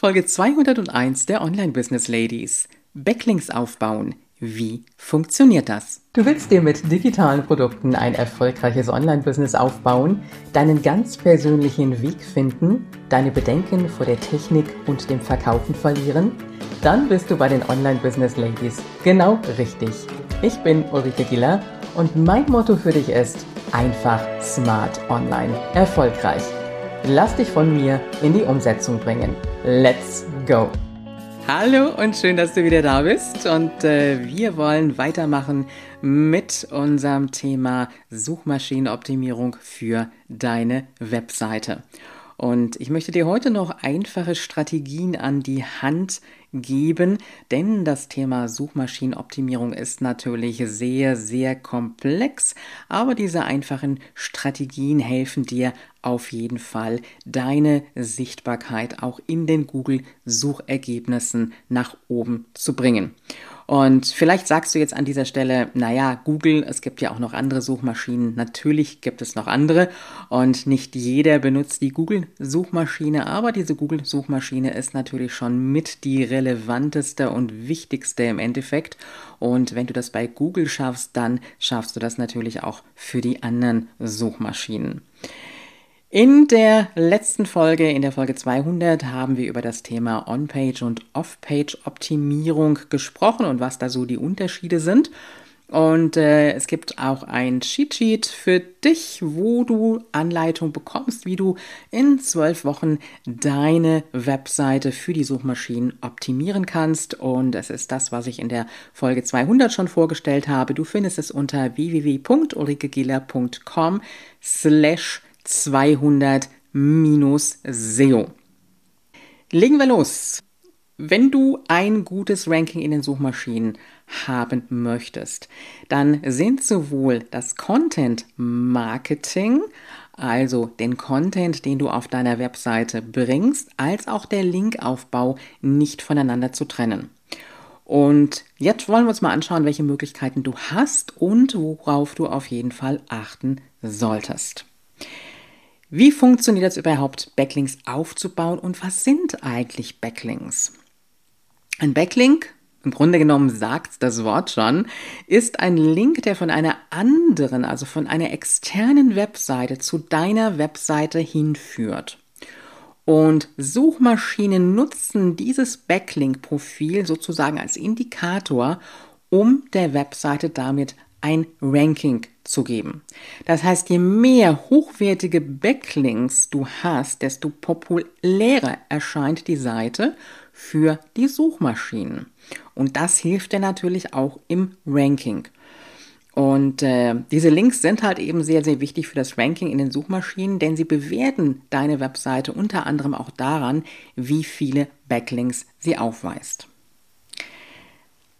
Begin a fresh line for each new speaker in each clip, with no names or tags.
Folge 201 der Online Business Ladies. Backlinks aufbauen. Wie funktioniert das? Du willst dir mit digitalen Produkten ein erfolgreiches Online-Business aufbauen, deinen ganz persönlichen Weg finden, deine Bedenken vor der Technik und dem Verkaufen verlieren? Dann bist du bei den Online Business Ladies genau richtig. Ich bin Ulrike Giller und mein Motto für dich ist einfach smart online erfolgreich. Lass dich von mir in die Umsetzung bringen. Let's go! Hallo und schön, dass du wieder da bist. Und äh, wir wollen weitermachen mit unserem Thema Suchmaschinenoptimierung für deine Webseite. Und ich möchte dir heute noch einfache Strategien an die Hand geben, denn das Thema Suchmaschinenoptimierung ist natürlich sehr, sehr komplex, aber diese einfachen Strategien helfen dir auf jeden Fall, deine Sichtbarkeit auch in den Google-Suchergebnissen nach oben zu bringen. Und vielleicht sagst du jetzt an dieser Stelle, naja, Google, es gibt ja auch noch andere Suchmaschinen. Natürlich gibt es noch andere und nicht jeder benutzt die Google-Suchmaschine, aber diese Google-Suchmaschine ist natürlich schon mit die relevanteste und wichtigste im Endeffekt. Und wenn du das bei Google schaffst, dann schaffst du das natürlich auch für die anderen Suchmaschinen. In der letzten Folge, in der Folge 200, haben wir über das Thema On-Page und Off-Page-Optimierung gesprochen und was da so die Unterschiede sind. Und äh, es gibt auch ein Cheat-Sheet für dich, wo du Anleitung bekommst, wie du in zwölf Wochen deine Webseite für die Suchmaschinen optimieren kannst. Und es ist das, was ich in der Folge 200 schon vorgestellt habe. Du findest es unter www.ulrikegiller.com slash 200 minus SEO. Legen wir los. Wenn du ein gutes Ranking in den Suchmaschinen haben möchtest, dann sind sowohl das Content Marketing, also den Content, den du auf deiner Webseite bringst, als auch der Linkaufbau nicht voneinander zu trennen. Und jetzt wollen wir uns mal anschauen, welche Möglichkeiten du hast und worauf du auf jeden Fall achten solltest. Wie funktioniert es überhaupt, Backlinks aufzubauen und was sind eigentlich Backlinks? Ein Backlink, im Grunde genommen sagt das Wort schon, ist ein Link, der von einer anderen, also von einer externen Webseite zu deiner Webseite hinführt. Und Suchmaschinen nutzen dieses Backlink-Profil sozusagen als Indikator, um der Webseite damit ein Ranking zu geben. Das heißt, je mehr hochwertige Backlinks du hast, desto populärer erscheint die Seite für die Suchmaschinen. Und das hilft dir natürlich auch im Ranking. Und äh, diese Links sind halt eben sehr, sehr wichtig für das Ranking in den Suchmaschinen, denn sie bewerten deine Webseite unter anderem auch daran, wie viele Backlinks sie aufweist.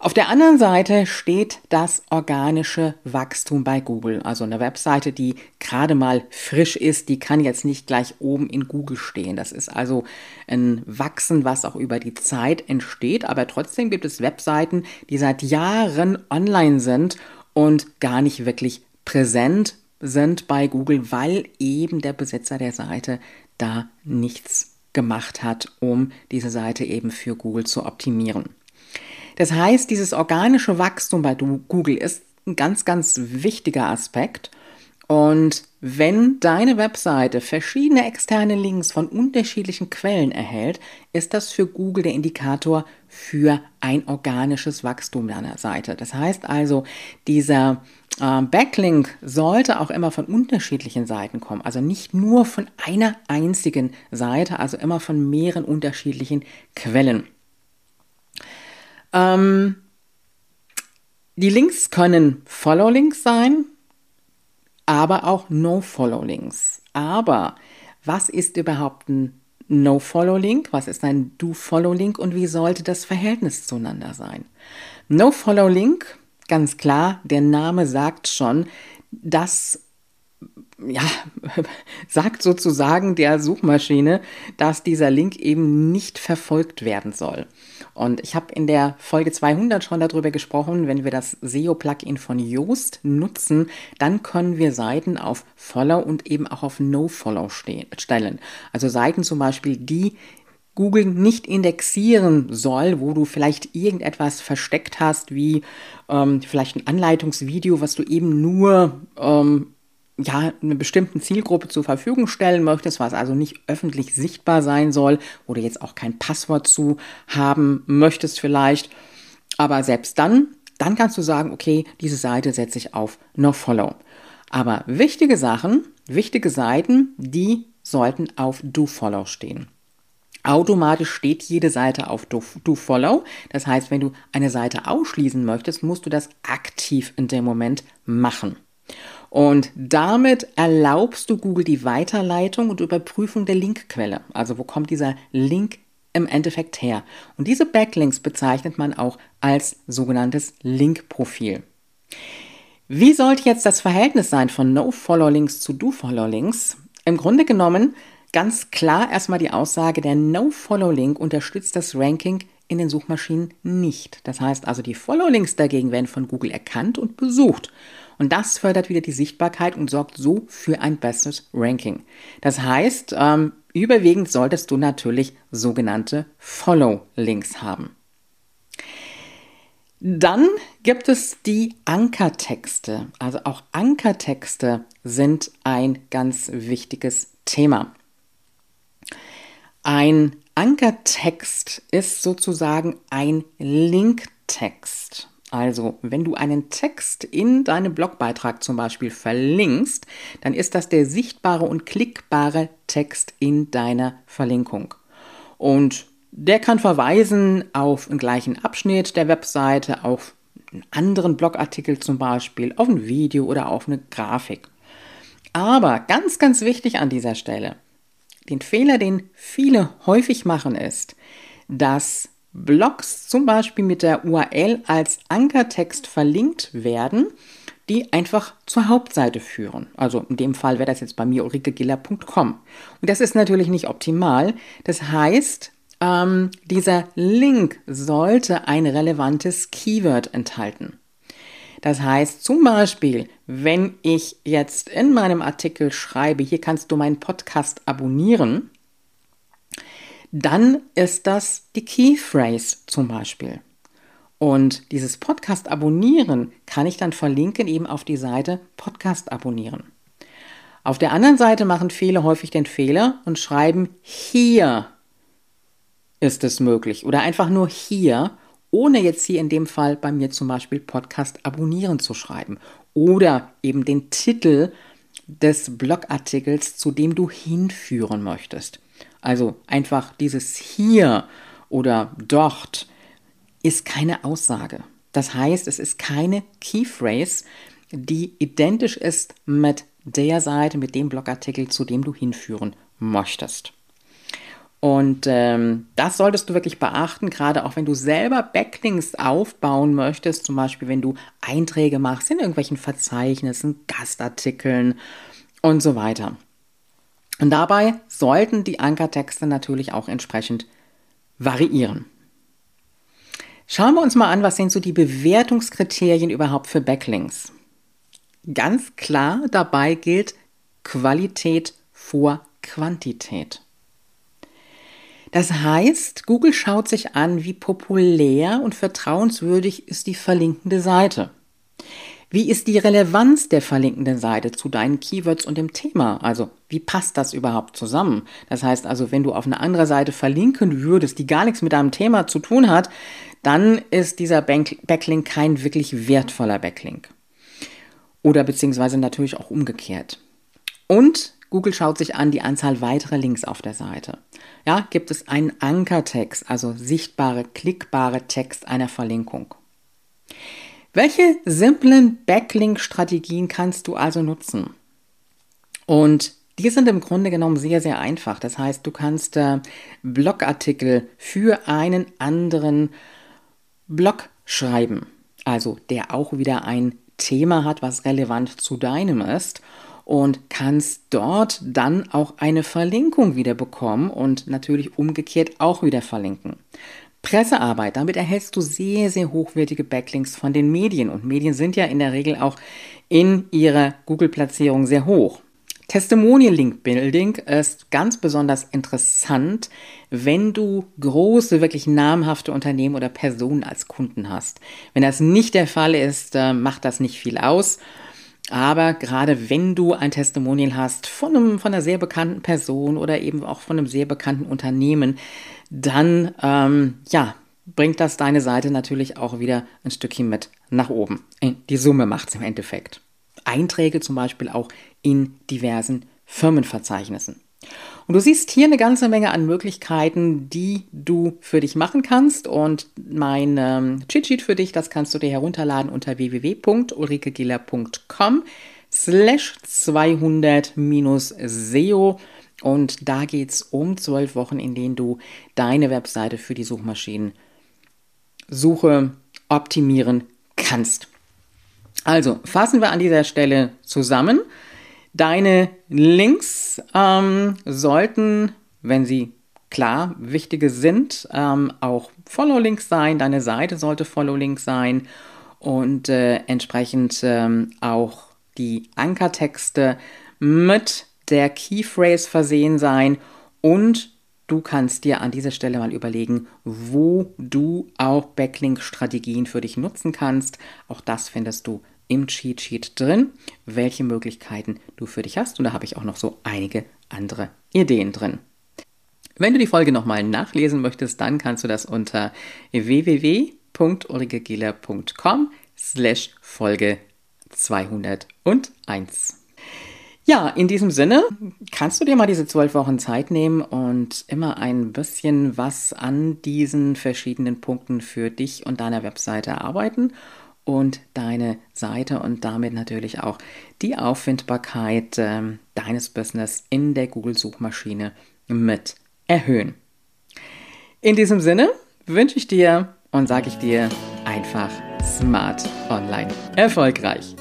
Auf der anderen Seite steht das organische Wachstum bei Google. Also eine Webseite, die gerade mal frisch ist, die kann jetzt nicht gleich oben in Google stehen. Das ist also ein Wachsen, was auch über die Zeit entsteht. Aber trotzdem gibt es Webseiten, die seit Jahren online sind und gar nicht wirklich präsent sind bei Google, weil eben der Besitzer der Seite da nichts gemacht hat, um diese Seite eben für Google zu optimieren. Das heißt, dieses organische Wachstum bei Google ist ein ganz, ganz wichtiger Aspekt. Und wenn deine Webseite verschiedene externe Links von unterschiedlichen Quellen erhält, ist das für Google der Indikator für ein organisches Wachstum deiner Seite. Das heißt also, dieser äh, Backlink sollte auch immer von unterschiedlichen Seiten kommen, also nicht nur von einer einzigen Seite, also immer von mehreren unterschiedlichen Quellen. Ähm, die Links können Follow-Links sein, aber auch No-Follow-Links. Aber was ist überhaupt ein No-Follow-Link? Was ist ein Do-Follow-Link und wie sollte das Verhältnis zueinander sein? No-Follow-Link, ganz klar, der Name sagt schon, dass ja, sagt sozusagen der Suchmaschine, dass dieser Link eben nicht verfolgt werden soll. Und ich habe in der Folge 200 schon darüber gesprochen, wenn wir das SEO-Plugin von Yoast nutzen, dann können wir Seiten auf Follow und eben auch auf No-Follow stellen. Also Seiten zum Beispiel, die Google nicht indexieren soll, wo du vielleicht irgendetwas versteckt hast, wie ähm, vielleicht ein Anleitungsvideo, was du eben nur ähm, ja, einer bestimmten Zielgruppe zur Verfügung stellen möchtest, was also nicht öffentlich sichtbar sein soll oder jetzt auch kein Passwort zu haben möchtest vielleicht. Aber selbst dann, dann kannst du sagen, okay, diese Seite setze ich auf NoFollow. Aber wichtige Sachen, wichtige Seiten, die sollten auf DoFollow stehen. Automatisch steht jede Seite auf DoFollow. Das heißt, wenn du eine Seite ausschließen möchtest, musst du das aktiv in dem Moment machen. Und damit erlaubst du Google die Weiterleitung und Überprüfung der Linkquelle. Also wo kommt dieser Link im Endeffekt her? Und diese Backlinks bezeichnet man auch als sogenanntes Linkprofil. Wie sollte jetzt das Verhältnis sein von No-Follow-Links zu Do-Follow-Links? Im Grunde genommen ganz klar erstmal die Aussage, der No-Follow-Link unterstützt das Ranking in den Suchmaschinen nicht. Das heißt also, die Follow-Links dagegen werden von Google erkannt und besucht. Und das fördert wieder die Sichtbarkeit und sorgt so für ein besseres Ranking. Das heißt, ähm, überwiegend solltest du natürlich sogenannte Follow-Links haben. Dann gibt es die Ankertexte. Also auch Ankertexte sind ein ganz wichtiges Thema. Ein Ankertext ist sozusagen ein Linktext. Also, wenn du einen Text in deinem Blogbeitrag zum Beispiel verlinkst, dann ist das der sichtbare und klickbare Text in deiner Verlinkung. Und der kann verweisen auf einen gleichen Abschnitt der Webseite, auf einen anderen Blogartikel zum Beispiel, auf ein Video oder auf eine Grafik. Aber ganz, ganz wichtig an dieser Stelle, den Fehler, den viele häufig machen, ist, dass Blogs zum Beispiel mit der URL als Ankertext verlinkt werden, die einfach zur Hauptseite führen. Also in dem Fall wäre das jetzt bei mir ulrikegiller.com. Und das ist natürlich nicht optimal. Das heißt, ähm, dieser Link sollte ein relevantes Keyword enthalten. Das heißt zum Beispiel, wenn ich jetzt in meinem Artikel schreibe, hier kannst du meinen Podcast abonnieren, dann ist das die Keyphrase zum Beispiel. Und dieses Podcast abonnieren kann ich dann verlinken eben auf die Seite Podcast abonnieren. Auf der anderen Seite machen viele häufig den Fehler und schreiben hier ist es möglich. Oder einfach nur hier, ohne jetzt hier in dem Fall bei mir zum Beispiel Podcast abonnieren zu schreiben. Oder eben den Titel des Blogartikels, zu dem du hinführen möchtest. Also einfach dieses hier oder dort ist keine Aussage. Das heißt, es ist keine Keyphrase, die identisch ist mit der Seite, mit dem Blogartikel, zu dem du hinführen möchtest. Und ähm, das solltest du wirklich beachten, gerade auch wenn du selber Backlinks aufbauen möchtest, zum Beispiel wenn du Einträge machst in irgendwelchen Verzeichnissen, Gastartikeln und so weiter. Und dabei sollten die Ankertexte natürlich auch entsprechend variieren. Schauen wir uns mal an, was sind so die Bewertungskriterien überhaupt für Backlinks. Ganz klar dabei gilt Qualität vor Quantität. Das heißt, Google schaut sich an, wie populär und vertrauenswürdig ist die verlinkende Seite. Wie ist die Relevanz der verlinkenden Seite zu deinen Keywords und dem Thema? Also, wie passt das überhaupt zusammen? Das heißt also, wenn du auf eine andere Seite verlinken würdest, die gar nichts mit deinem Thema zu tun hat, dann ist dieser Backlink kein wirklich wertvoller Backlink. Oder beziehungsweise natürlich auch umgekehrt. Und Google schaut sich an die Anzahl weiterer Links auf der Seite. Ja, gibt es einen Ankertext, also sichtbare, klickbare Text einer Verlinkung. Welche simplen Backlink-Strategien kannst du also nutzen? Und die sind im Grunde genommen sehr, sehr einfach. Das heißt, du kannst äh, Blogartikel für einen anderen Blog schreiben, also der auch wieder ein Thema hat, was relevant zu deinem ist und kannst dort dann auch eine Verlinkung wieder bekommen und natürlich umgekehrt auch wieder verlinken. Pressearbeit, damit erhältst du sehr, sehr hochwertige Backlinks von den Medien und Medien sind ja in der Regel auch in ihrer Google-Platzierung sehr hoch. Testimonial Link Building ist ganz besonders interessant, wenn du große, wirklich namhafte Unternehmen oder Personen als Kunden hast. Wenn das nicht der Fall ist, äh, macht das nicht viel aus. Aber gerade wenn du ein Testimonial hast von, einem, von einer sehr bekannten Person oder eben auch von einem sehr bekannten Unternehmen, dann ähm, ja, bringt das deine Seite natürlich auch wieder ein Stückchen mit nach oben. Äh, die Summe macht es im Endeffekt. Einträge zum Beispiel auch in diversen Firmenverzeichnissen. Und du siehst hier eine ganze Menge an Möglichkeiten, die du für dich machen kannst. Und mein ähm, Cheat-Sheet für dich, das kannst du dir herunterladen unter www.ulrikegiller.com slash 200-SEO. Und da geht es um zwölf Wochen, in denen du deine Webseite für die Suchmaschinensuche optimieren kannst. Also fassen wir an dieser Stelle zusammen. Deine Links ähm, sollten, wenn sie klar wichtige sind, ähm, auch Follow-Links sein. Deine Seite sollte Follow-Link sein und äh, entsprechend ähm, auch die Ankertexte mit der Keyphrase versehen sein und du kannst dir an dieser Stelle mal überlegen, wo du auch Backlink-Strategien für dich nutzen kannst. Auch das findest du im Cheat Sheet drin, welche Möglichkeiten du für dich hast. Und da habe ich auch noch so einige andere Ideen drin. Wenn du die Folge nochmal nachlesen möchtest, dann kannst du das unter www.ulrikegieler.com slash Folge 201. Ja, in diesem Sinne kannst du dir mal diese zwölf Wochen Zeit nehmen und immer ein bisschen was an diesen verschiedenen Punkten für dich und deiner Webseite arbeiten und deine Seite und damit natürlich auch die Auffindbarkeit äh, deines Business in der Google-Suchmaschine mit erhöhen. In diesem Sinne wünsche ich dir und sage ich dir einfach smart online erfolgreich.